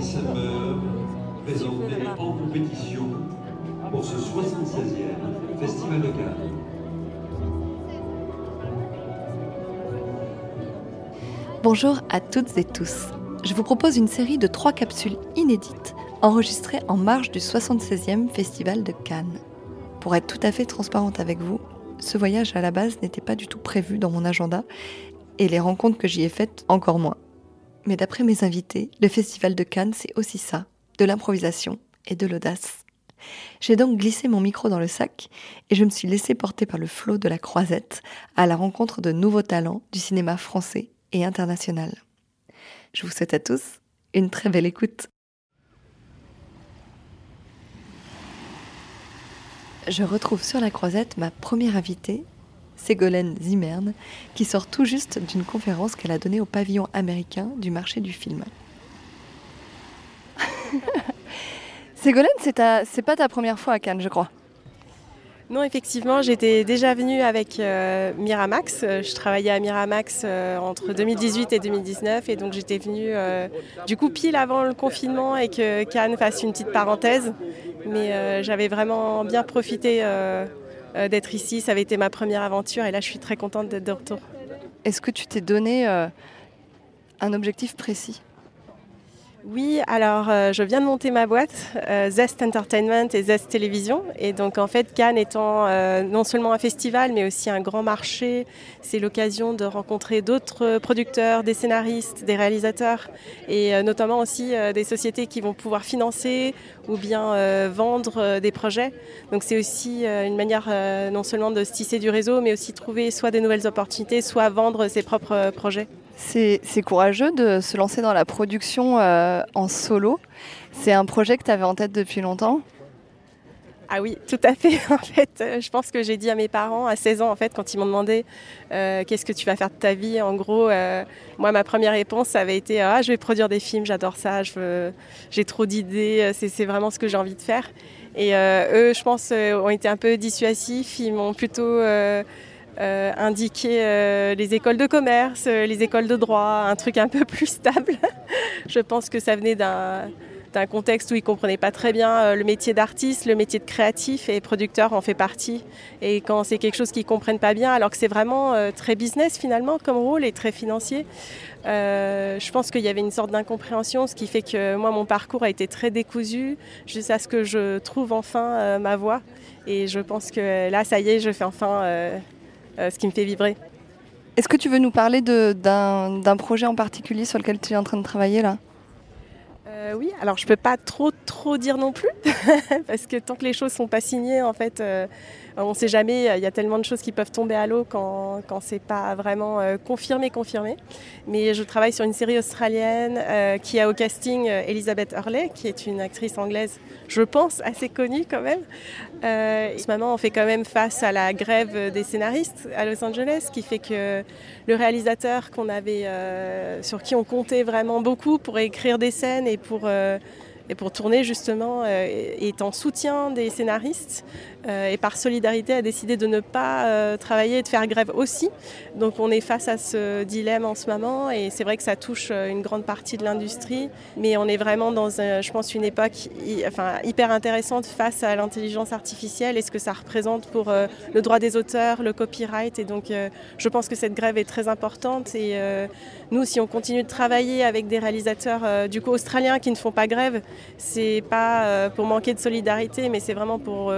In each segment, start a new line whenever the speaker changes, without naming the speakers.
Présentée en compétition pour ce 76e Festival de Cannes.
Bonjour à toutes et tous. Je vous propose une série de trois capsules inédites enregistrées en marge du 76e Festival de Cannes. Pour être tout à fait transparente avec vous, ce voyage à la base n'était pas du tout prévu dans mon agenda et les rencontres que j'y ai faites encore moins. Mais d'après mes invités, le Festival de Cannes, c'est aussi ça, de l'improvisation et de l'audace. J'ai donc glissé mon micro dans le sac et je me suis laissé porter par le flot de la croisette à la rencontre de nouveaux talents du cinéma français et international. Je vous souhaite à tous une très belle écoute. Je retrouve sur la croisette ma première invitée, Ségolène Zimmern, qui sort tout juste d'une conférence qu'elle a donnée au pavillon américain du marché du film. Ségolène, c'est pas ta première fois à Cannes, je crois.
Non, effectivement, j'étais déjà venue avec euh, Miramax. Euh, je travaillais à Miramax euh, entre 2018 et 2019 et donc j'étais venue du coup pile avant le confinement et que Cannes fasse une petite parenthèse. Mais j'avais vraiment bien profité d'être ici. Ça avait été ma première aventure et là je suis très contente d'être de retour.
Est-ce que tu t'es donné un objectif précis?
Oui, alors euh, je viens de monter ma boîte, euh, Zest Entertainment et Zest Télévision. Et donc en fait, Cannes étant euh, non seulement un festival, mais aussi un grand marché, c'est l'occasion de rencontrer d'autres producteurs, des scénaristes, des réalisateurs, et notamment aussi des sociétés qui vont pouvoir financer ou bien vendre des projets. Donc c'est aussi une manière non seulement de se tisser du réseau, mais aussi trouver soit des nouvelles opportunités, soit vendre ses propres projets.
C'est courageux de se lancer dans la production euh, en solo. C'est un projet que tu avais en tête depuis longtemps?
Ah oui, tout à fait. En fait, euh, je pense que j'ai dit à mes parents à 16 ans, en fait, quand ils m'ont demandé euh, qu'est-ce que tu vas faire de ta vie, en gros, moi, ma première réponse, ça avait été ah, je vais produire des films, j'adore ça, j'ai trop d'idées, c'est vraiment ce que j'ai envie de faire. Et eux, je pense, ont été un peu dissuasifs. Ils m'ont plutôt euh, indiquer euh, les écoles de commerce, euh, les écoles de droit, un truc un peu plus stable. Je pense que ça venait d'un contexte où ils ne comprenaient pas très bien le métier d'artiste, le métier de créatif et producteur en fait partie. Et quand c'est quelque chose qu'ils ne comprennent pas bien, alors que c'est vraiment très business finalement comme rôle et très financier, je pense qu'il y avait une sorte d'incompréhension, ce qui fait que moi mon parcours a été très décousu jusqu'à ce que je trouve enfin ma voie. Et je pense que là, ça y est, je fais enfin ce qui me fait vibrer.
Est-ce que tu veux nous parler d'un projet en particulier sur lequel tu es en train de travailler là?
Euh, oui, alors je peux pas trop trop dire non plus parce que tant que les choses sont pas signées, en fait, euh, on ne sait jamais. Il y a tellement de choses qui peuvent tomber à l'eau quand quand c'est pas vraiment confirmé confirmé. Mais je travaille sur une série australienne qui a au casting Elizabeth Hurley, qui est une actrice anglaise, je pense assez connue quand même. en ce moment, on fait quand même face à la grève des scénaristes à Los Angeles, qui fait que le réalisateur qu'on avait, sur qui on comptait vraiment beaucoup pour écrire des scènes et pour, euh, et pour tourner justement euh, est en soutien des scénaristes euh, et par solidarité a décidé de ne pas euh, travailler et de faire grève aussi. Donc on est face à ce dilemme en ce moment et c'est vrai que ça touche une grande partie de l'industrie, mais on est vraiment dans, je pense, une époque hyper intéressante face à l'intelligence artificielle et ce que ça représente pour le droit des auteurs, le copyright. Et donc je pense que cette grève est très importante et nous, si on continue de travailler avec des réalisateurs du coup australiens qui ne font pas grève, c'est pas pour manquer de solidarité, mais c'est vraiment pour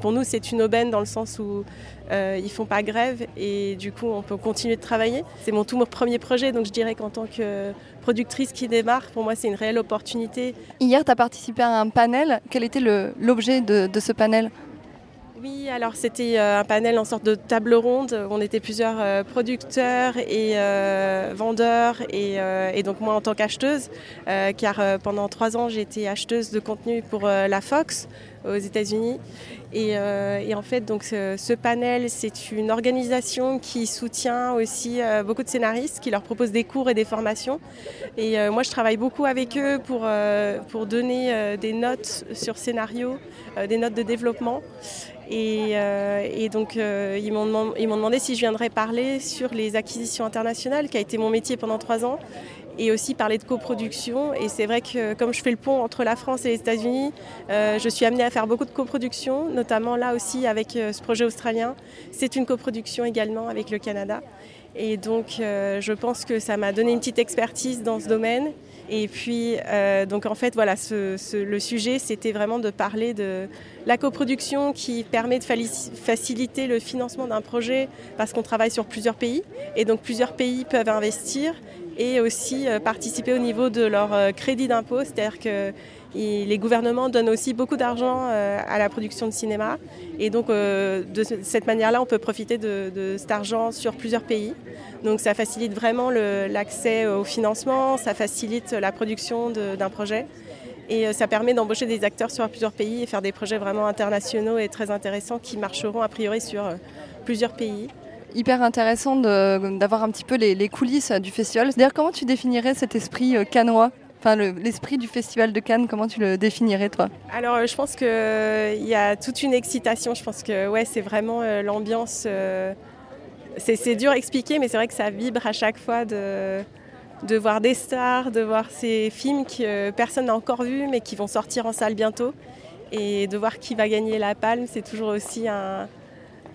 pour nous, c'est une aubaine dans le sens où euh, ils font pas grève et du coup, on peut continuer de travailler. C'est mon tout premier projet, donc je dirais qu'en tant que productrice qui démarre, pour moi, c'est une réelle opportunité.
Hier, tu as participé à un panel. Quel était l'objet de, ce panel?
Oui, alors c'était euh, un panel en sorte de table ronde. On était plusieurs euh, producteurs et euh, vendeurs et, donc moi en tant qu'acheteuse, car pendant trois ans j'ai été acheteuse de contenu pour la Fox aux États-Unis. Et, en fait, donc ce, panel, c'est une organisation qui soutient aussi beaucoup de scénaristes, qui leur propose des cours et des formations. Et moi, je travaille beaucoup avec eux pour, pour donner des notes sur scénario, des notes de développement. Euh, et, donc, euh, ils m'ont demandé si je viendrais parler sur les acquisitions internationales, qui a été mon métier pendant trois ans. Et aussi parler de coproduction. Et c'est vrai que comme je fais le pont entre la France et les États-Unis, euh, je suis amenée à faire beaucoup de coproduction, notamment là aussi avec euh, ce projet australien. C'est une coproduction également avec le Canada. Et donc euh, je pense que ça m'a donné une petite expertise dans ce domaine. Et puis, donc en fait, voilà, le sujet, c'était vraiment de parler de la coproduction qui permet de faciliter le financement d'un projet parce qu'on travaille sur plusieurs pays. Et donc plusieurs pays peuvent investir et aussi euh, participer au niveau de leur euh, crédit d'impôt, c'est-à-dire que les gouvernements donnent aussi beaucoup d'argent euh, à la production de cinéma. Et donc, de cette manière-là, on peut profiter de, cet argent sur plusieurs pays. Donc, ça facilite vraiment l'accès au financement, ça facilite la production d'un projet. Et ça permet d'embaucher des acteurs sur plusieurs pays et faire des projets vraiment internationaux et très intéressants qui marcheront a priori sur plusieurs pays
hyper intéressant d'avoir un petit peu les, coulisses du festival. D'ailleurs, comment tu définirais cet esprit euh, cannois l'esprit du festival de Cannes, comment tu le définirais toi?
Alors, je pense qu'il euh, y a toute une excitation. Je pense que ouais, c'est vraiment euh, l'ambiance. c'est dur à expliquer, mais c'est vrai que ça vibre à chaque fois de voir des stars, de voir ces films que personne n'a encore vus, mais qui vont sortir en salle bientôt. Et de voir qui va gagner la palme, c'est toujours aussi un,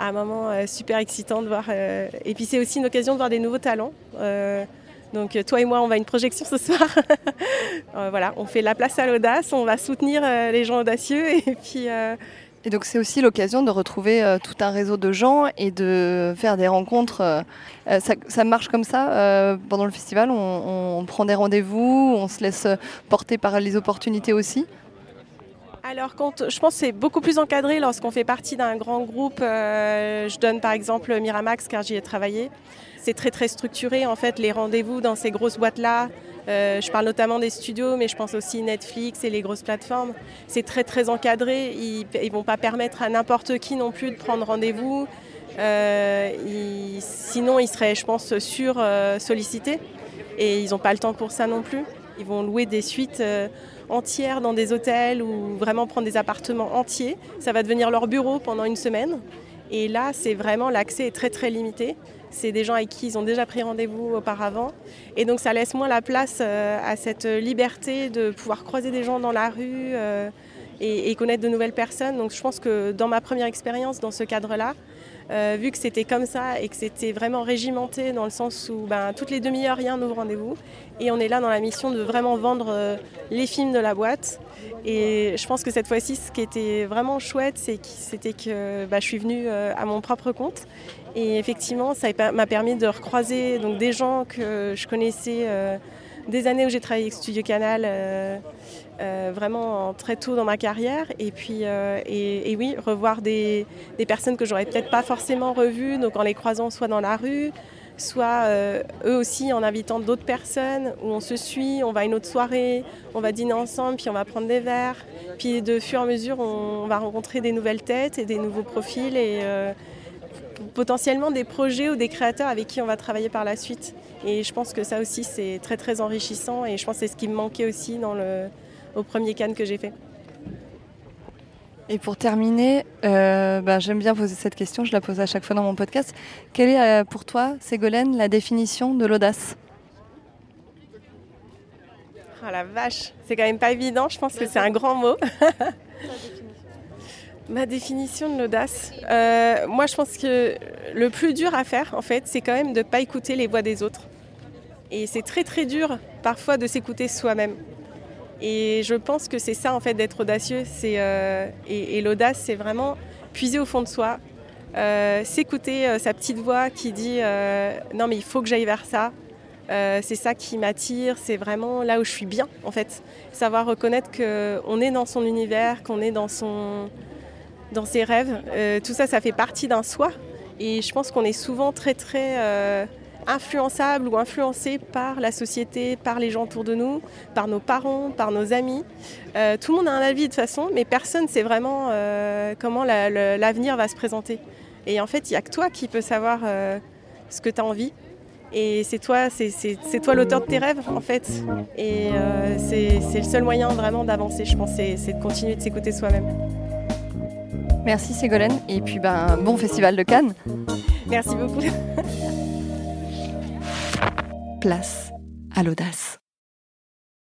un moment euh, super excitant de voir. Euh, et puis c'est aussi une occasion de voir des nouveaux talents. Euh, donc toi et moi, on va à une projection ce soir. voilà, on fait la place à l'audace, on va soutenir les gens audacieux et puis.
Et donc c'est aussi l'occasion de retrouver tout un réseau de gens et de faire des rencontres. Ça, marche comme ça pendant le festival. on prend des rendez-vous, on se laisse porter par les opportunités aussi?
Alors, quand, je pense que c'est beaucoup plus encadré lorsqu'on fait partie d'un grand groupe. Euh, je donne par exemple Miramax car j'y ai travaillé. C'est très très structuré en fait les rendez-vous dans ces grosses boîtes là. Euh, je parle notamment des studios, mais je pense aussi Netflix et les grosses plateformes. C'est très très encadré. Ils ne vont pas permettre à n'importe qui non plus de prendre rendez-vous. Euh, sinon, ils seraient, je pense, sur sollicités. Et ils n'ont pas le temps pour ça non plus. Ils vont louer des suites entières dans des hôtels ou vraiment prendre des appartements entiers. Ça va devenir leur bureau pendant une semaine. Et là, c'est vraiment l'accès est très très limité. C'est des gens avec qui ils ont déjà pris rendez-vous auparavant. Et donc ça laisse moins la place euh, à cette liberté de pouvoir croiser des gens dans la rue euh, et, connaître de nouvelles personnes. Donc je pense que dans ma première expérience dans ce cadre-là, euh, vu que c'était comme ça et que c'était vraiment régimenté dans le sens où ben, toutes les demi-heures, il y a un nouveau rendez-vous. Et on est là dans la mission de vraiment vendre euh, les films de la boîte. Et je pense que cette fois-ci, ce qui était vraiment chouette, c'était que bah, je suis venue euh, à mon propre compte. Et effectivement, ça m'a permis de recroiser donc, des gens que je connaissais des années où j'ai travaillé avec Studio Canal. Euh, vraiment très tôt dans ma carrière. Et puis, euh, et, oui, revoir des, personnes que j'aurais peut-être pas forcément revues, donc en les croisant soit dans la rue, soit euh, eux aussi en invitant d'autres personnes, où on se suit, on va à une autre soirée, on va dîner ensemble, puis on va prendre des verres. Puis de fur et à mesure, on, va rencontrer des nouvelles têtes et des nouveaux profils et potentiellement des projets ou des créateurs avec qui on va travailler par la suite. Et je pense que ça aussi, c'est très très enrichissant et je pense que c'est ce qui me manquait aussi dans le, au premier Cannes que j'ai fait.
Et pour terminer, euh, bah, j'aime bien poser cette question, je la pose à chaque fois dans mon podcast. Quelle est euh, pour toi, Ségolène, la définition de l'audace?
Ah la vache, c'est quand même pas évident, je pense que c'est un grand mot. Ma définition de l'audace, euh, moi je pense que le plus dur à faire en fait, c'est quand même de ne pas écouter les voix des autres. Et c'est très très dur parfois de s'écouter soi-même. Et je pense que c'est ça en fait d'être audacieux. Euh, et, l'audace, c'est vraiment puiser au fond de soi, euh, s'écouter sa petite voix qui dit non mais il faut que j'aille vers ça. c'est ça qui m'attire, c'est vraiment là où je suis bien en fait. Savoir reconnaître qu'on est dans son univers, qu'on est dans, son, dans ses rêves. tout ça, ça fait partie d'un soi. Et je pense qu'on est souvent très très influençable ou influencé par la société, par les gens autour de nous, par nos parents, par nos amis. Euh, tout le monde a un avis de toute façon, mais personne ne sait vraiment euh, comment l'avenir va se présenter. Et en fait, il n'y a que toi qui peux savoir euh, ce que tu as envie. Et c'est toi, c'est toi l'auteur de tes rêves, en fait. Et c'est le seul moyen vraiment d'avancer, je pense, c'est de continuer de s'écouter soi-même.
Merci Ségolène, et puis ben, bon festival de Cannes.
Merci beaucoup.
place à
à l'audace.